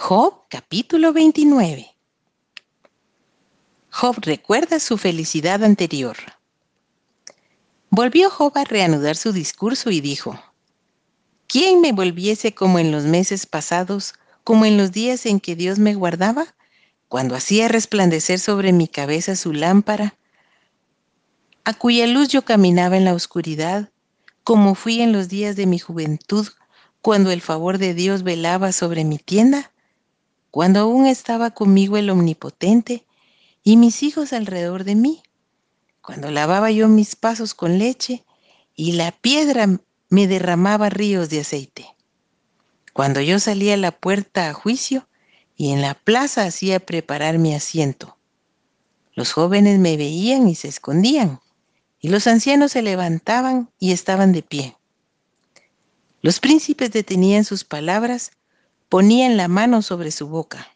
Job capítulo 29 Job recuerda su felicidad anterior. Volvió Job a reanudar su discurso y dijo, ¿Quién me volviese como en los meses pasados, como en los días en que Dios me guardaba, cuando hacía resplandecer sobre mi cabeza su lámpara, a cuya luz yo caminaba en la oscuridad, como fui en los días de mi juventud, cuando el favor de Dios velaba sobre mi tienda? Cuando aún estaba conmigo el Omnipotente y mis hijos alrededor de mí, cuando lavaba yo mis pasos con leche y la piedra me derramaba ríos de aceite, cuando yo salía a la puerta a juicio y en la plaza hacía preparar mi asiento. Los jóvenes me veían y se escondían, y los ancianos se levantaban y estaban de pie. Los príncipes detenían sus palabras ponían la mano sobre su boca.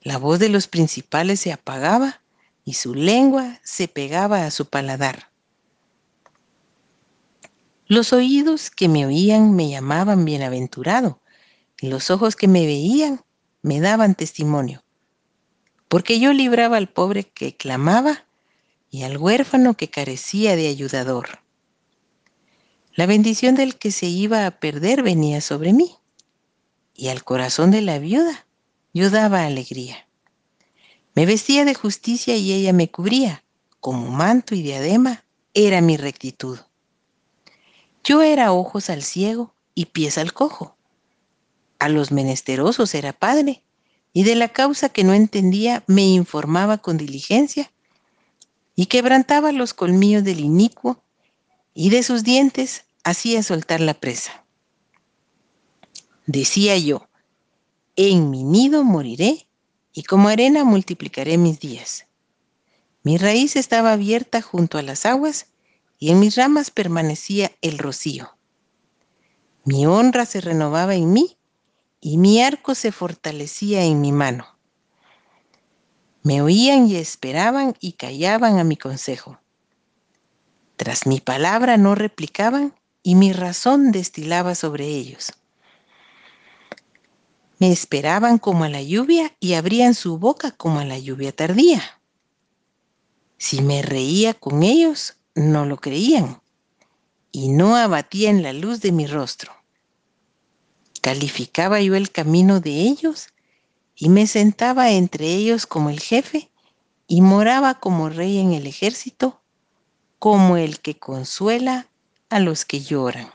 La voz de los principales se apagaba y su lengua se pegaba a su paladar. Los oídos que me oían me llamaban bienaventurado, y los ojos que me veían me daban testimonio, porque yo libraba al pobre que clamaba y al huérfano que carecía de ayudador. La bendición del que se iba a perder venía sobre mí y al corazón de la viuda yo daba alegría. Me vestía de justicia y ella me cubría, como manto y diadema era mi rectitud. Yo era ojos al ciego y pies al cojo. A los menesterosos era padre, y de la causa que no entendía me informaba con diligencia, y quebrantaba los colmillos del inicuo, y de sus dientes hacía soltar la presa. Decía yo, en mi nido moriré y como arena multiplicaré mis días. Mi raíz estaba abierta junto a las aguas y en mis ramas permanecía el rocío. Mi honra se renovaba en mí y mi arco se fortalecía en mi mano. Me oían y esperaban y callaban a mi consejo. Tras mi palabra no replicaban y mi razón destilaba sobre ellos. Me esperaban como a la lluvia y abrían su boca como a la lluvia tardía. Si me reía con ellos, no lo creían y no abatían la luz de mi rostro. Calificaba yo el camino de ellos y me sentaba entre ellos como el jefe y moraba como rey en el ejército, como el que consuela a los que lloran.